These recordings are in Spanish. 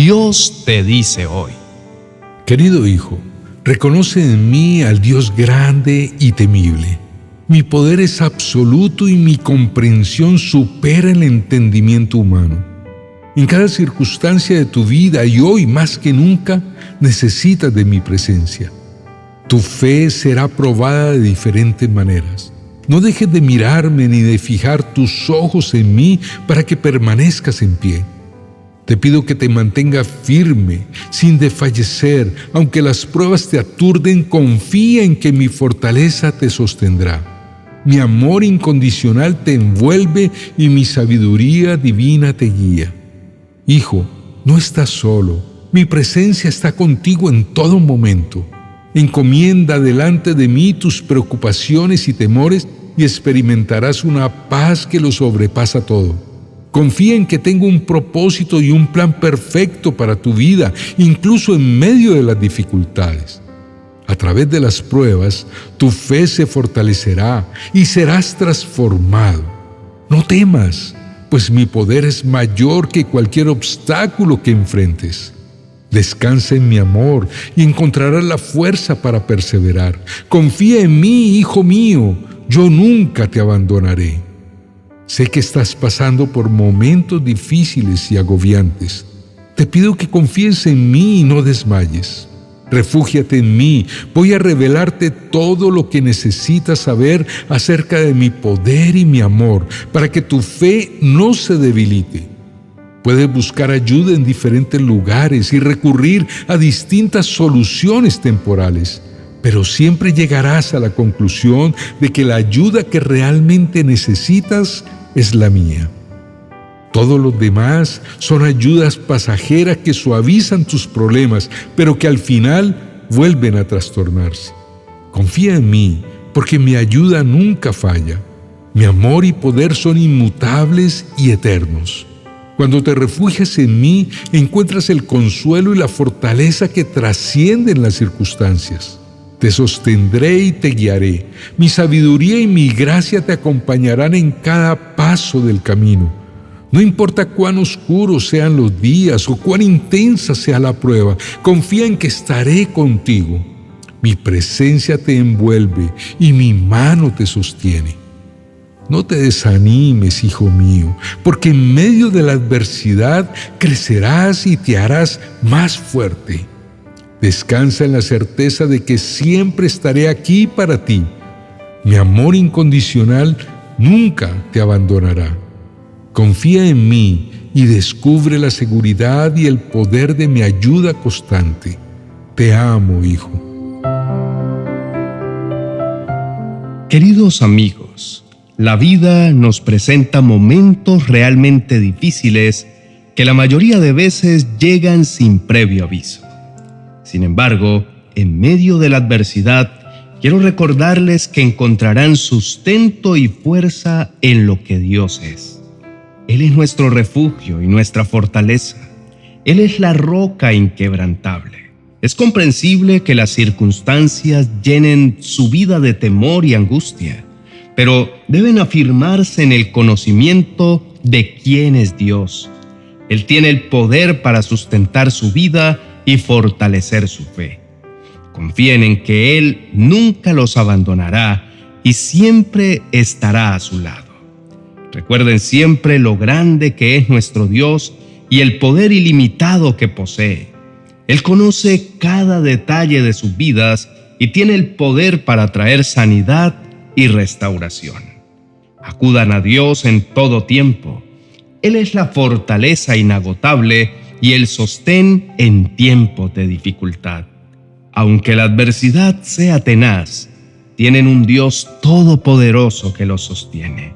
Dios te dice hoy. Querido hijo, reconoce en mí al Dios grande y temible. Mi poder es absoluto y mi comprensión supera el entendimiento humano. En cada circunstancia de tu vida y hoy más que nunca necesitas de mi presencia. Tu fe será probada de diferentes maneras. No dejes de mirarme ni de fijar tus ojos en mí para que permanezcas en pie. Te pido que te mantenga firme, sin desfallecer, aunque las pruebas te aturden, confía en que mi fortaleza te sostendrá. Mi amor incondicional te envuelve y mi sabiduría divina te guía. Hijo, no estás solo, mi presencia está contigo en todo momento. Encomienda delante de mí tus preocupaciones y temores y experimentarás una paz que lo sobrepasa todo. Confía en que tengo un propósito y un plan perfecto para tu vida, incluso en medio de las dificultades. A través de las pruebas, tu fe se fortalecerá y serás transformado. No temas, pues mi poder es mayor que cualquier obstáculo que enfrentes. Descansa en mi amor y encontrarás la fuerza para perseverar. Confía en mí, hijo mío, yo nunca te abandonaré. Sé que estás pasando por momentos difíciles y agobiantes. Te pido que confíes en mí y no desmayes. Refúgiate en mí, voy a revelarte todo lo que necesitas saber acerca de mi poder y mi amor, para que tu fe no se debilite. Puedes buscar ayuda en diferentes lugares y recurrir a distintas soluciones temporales, pero siempre llegarás a la conclusión de que la ayuda que realmente necesitas es la mía. Todos los demás son ayudas pasajeras que suavizan tus problemas, pero que al final vuelven a trastornarse. Confía en mí, porque mi ayuda nunca falla. Mi amor y poder son inmutables y eternos. Cuando te refugias en mí, encuentras el consuelo y la fortaleza que trascienden las circunstancias. Te sostendré y te guiaré. Mi sabiduría y mi gracia te acompañarán en cada paso del camino. No importa cuán oscuros sean los días o cuán intensa sea la prueba, confía en que estaré contigo. Mi presencia te envuelve y mi mano te sostiene. No te desanimes, hijo mío, porque en medio de la adversidad crecerás y te harás más fuerte. Descansa en la certeza de que siempre estaré aquí para ti. Mi amor incondicional nunca te abandonará. Confía en mí y descubre la seguridad y el poder de mi ayuda constante. Te amo, hijo. Queridos amigos, la vida nos presenta momentos realmente difíciles que la mayoría de veces llegan sin previo aviso. Sin embargo, en medio de la adversidad, quiero recordarles que encontrarán sustento y fuerza en lo que Dios es. Él es nuestro refugio y nuestra fortaleza. Él es la roca inquebrantable. Es comprensible que las circunstancias llenen su vida de temor y angustia, pero deben afirmarse en el conocimiento de quién es Dios. Él tiene el poder para sustentar su vida y fortalecer su fe. Confíen en que Él nunca los abandonará y siempre estará a su lado. Recuerden siempre lo grande que es nuestro Dios y el poder ilimitado que posee. Él conoce cada detalle de sus vidas y tiene el poder para traer sanidad y restauración. Acudan a Dios en todo tiempo. Él es la fortaleza inagotable y el sostén en tiempos de dificultad. Aunque la adversidad sea tenaz, tienen un Dios todopoderoso que los sostiene.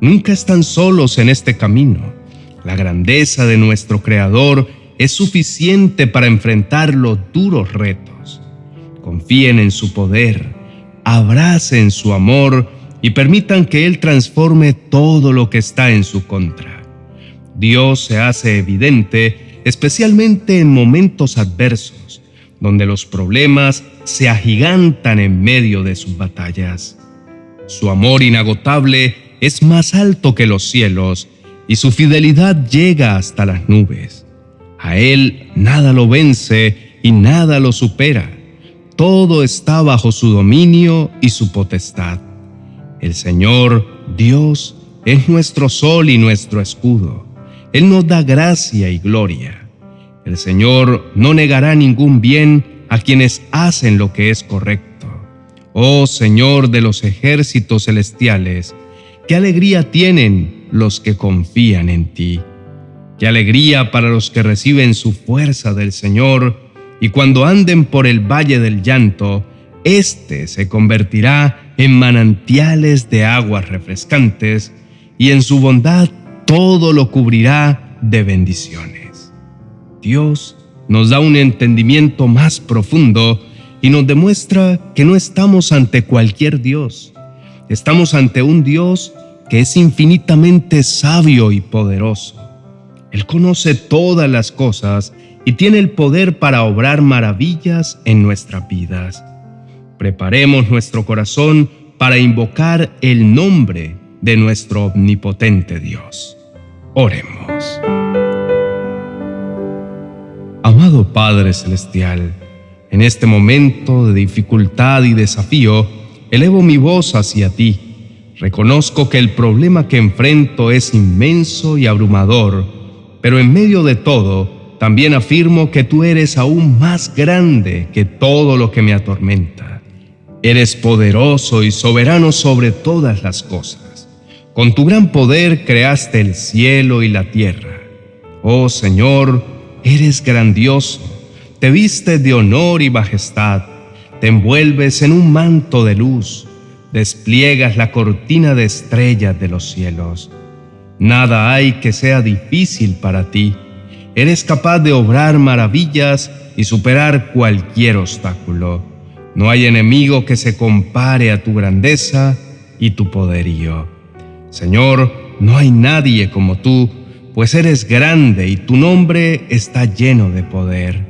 Nunca están solos en este camino. La grandeza de nuestro Creador es suficiente para enfrentar los duros retos. Confíen en su poder, abracen su amor y permitan que Él transforme todo lo que está en su contra. Dios se hace evidente especialmente en momentos adversos, donde los problemas se agigantan en medio de sus batallas. Su amor inagotable es más alto que los cielos y su fidelidad llega hasta las nubes. A Él nada lo vence y nada lo supera. Todo está bajo su dominio y su potestad. El Señor, Dios, es nuestro sol y nuestro escudo. Él nos da gracia y gloria. El Señor no negará ningún bien a quienes hacen lo que es correcto. Oh Señor de los ejércitos celestiales, qué alegría tienen los que confían en ti. Qué alegría para los que reciben su fuerza del Señor, y cuando anden por el valle del llanto, éste se convertirá en manantiales de aguas refrescantes, y en su bondad todo lo cubrirá de bendiciones. Dios nos da un entendimiento más profundo y nos demuestra que no estamos ante cualquier Dios. Estamos ante un Dios que es infinitamente sabio y poderoso. Él conoce todas las cosas y tiene el poder para obrar maravillas en nuestras vidas. Preparemos nuestro corazón para invocar el nombre de nuestro omnipotente Dios. Oremos. Amado Padre Celestial, en este momento de dificultad y desafío, elevo mi voz hacia ti. Reconozco que el problema que enfrento es inmenso y abrumador, pero en medio de todo, también afirmo que tú eres aún más grande que todo lo que me atormenta. Eres poderoso y soberano sobre todas las cosas. Con tu gran poder creaste el cielo y la tierra. Oh Señor, Eres grandioso, te vistes de honor y majestad, te envuelves en un manto de luz, despliegas la cortina de estrellas de los cielos. Nada hay que sea difícil para ti. Eres capaz de obrar maravillas y superar cualquier obstáculo. No hay enemigo que se compare a tu grandeza y tu poderío. Señor, no hay nadie como tú pues eres grande y tu nombre está lleno de poder.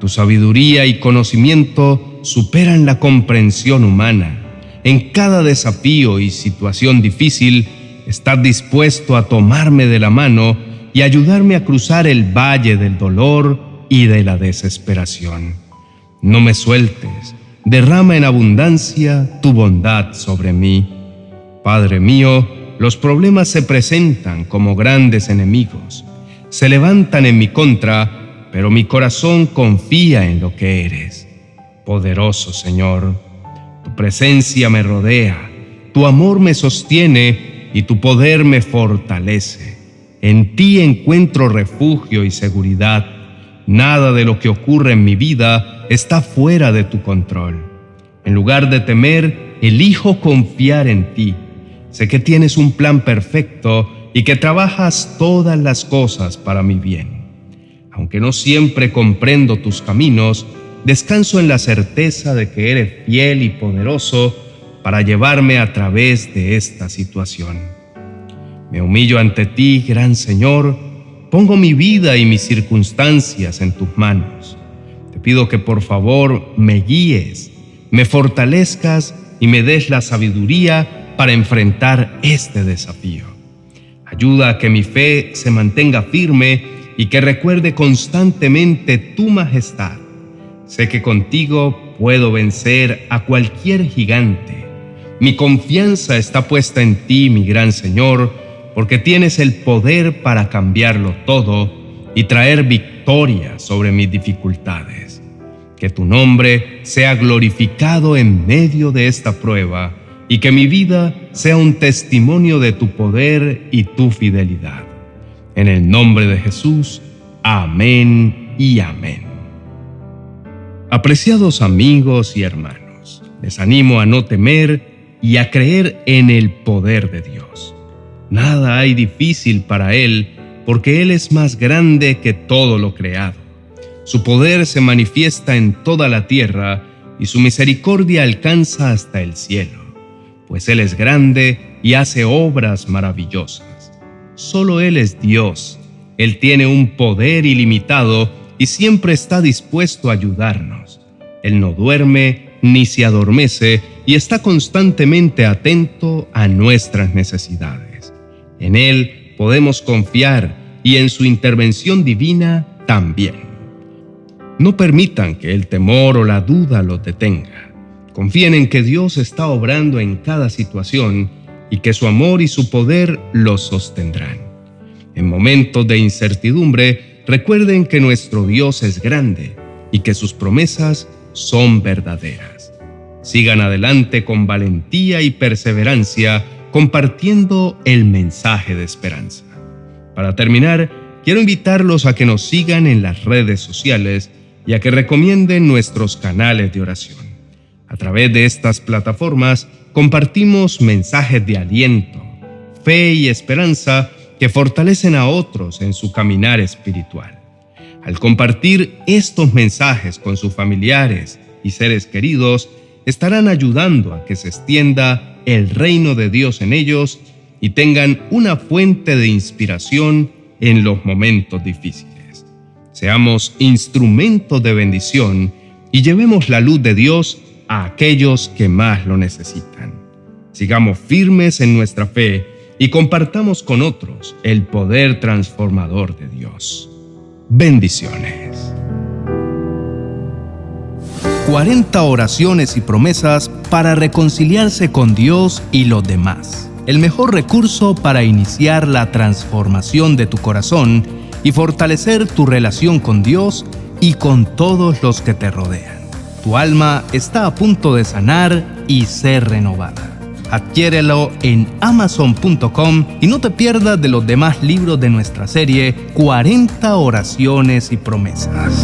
Tu sabiduría y conocimiento superan la comprensión humana. En cada desafío y situación difícil, estás dispuesto a tomarme de la mano y ayudarme a cruzar el valle del dolor y de la desesperación. No me sueltes, derrama en abundancia tu bondad sobre mí. Padre mío, los problemas se presentan como grandes enemigos, se levantan en mi contra, pero mi corazón confía en lo que eres. Poderoso Señor, tu presencia me rodea, tu amor me sostiene y tu poder me fortalece. En ti encuentro refugio y seguridad. Nada de lo que ocurre en mi vida está fuera de tu control. En lugar de temer, elijo confiar en ti Sé que tienes un plan perfecto y que trabajas todas las cosas para mi bien. Aunque no siempre comprendo tus caminos, descanso en la certeza de que eres fiel y poderoso para llevarme a través de esta situación. Me humillo ante ti, gran Señor, pongo mi vida y mis circunstancias en tus manos. Te pido que por favor me guíes, me fortalezcas y me des la sabiduría para enfrentar este desafío. Ayuda a que mi fe se mantenga firme y que recuerde constantemente tu majestad. Sé que contigo puedo vencer a cualquier gigante. Mi confianza está puesta en ti, mi gran Señor, porque tienes el poder para cambiarlo todo y traer victoria sobre mis dificultades. Que tu nombre sea glorificado en medio de esta prueba y que mi vida sea un testimonio de tu poder y tu fidelidad. En el nombre de Jesús, amén y amén. Apreciados amigos y hermanos, les animo a no temer y a creer en el poder de Dios. Nada hay difícil para Él porque Él es más grande que todo lo creado. Su poder se manifiesta en toda la tierra y su misericordia alcanza hasta el cielo pues Él es grande y hace obras maravillosas. Solo Él es Dios. Él tiene un poder ilimitado y siempre está dispuesto a ayudarnos. Él no duerme ni se adormece y está constantemente atento a nuestras necesidades. En Él podemos confiar y en su intervención divina también. No permitan que el temor o la duda los detenga. Confíen en que Dios está obrando en cada situación y que su amor y su poder los sostendrán. En momentos de incertidumbre, recuerden que nuestro Dios es grande y que sus promesas son verdaderas. Sigan adelante con valentía y perseverancia compartiendo el mensaje de esperanza. Para terminar, quiero invitarlos a que nos sigan en las redes sociales y a que recomienden nuestros canales de oración. A través de estas plataformas compartimos mensajes de aliento, fe y esperanza que fortalecen a otros en su caminar espiritual. Al compartir estos mensajes con sus familiares y seres queridos, estarán ayudando a que se extienda el reino de Dios en ellos y tengan una fuente de inspiración en los momentos difíciles. Seamos instrumentos de bendición y llevemos la luz de Dios a aquellos que más lo necesitan. Sigamos firmes en nuestra fe y compartamos con otros el poder transformador de Dios. Bendiciones. 40 oraciones y promesas para reconciliarse con Dios y los demás. El mejor recurso para iniciar la transformación de tu corazón y fortalecer tu relación con Dios y con todos los que te rodean. Tu alma está a punto de sanar y ser renovada. Adquiérelo en amazon.com y no te pierdas de los demás libros de nuestra serie 40 oraciones y promesas.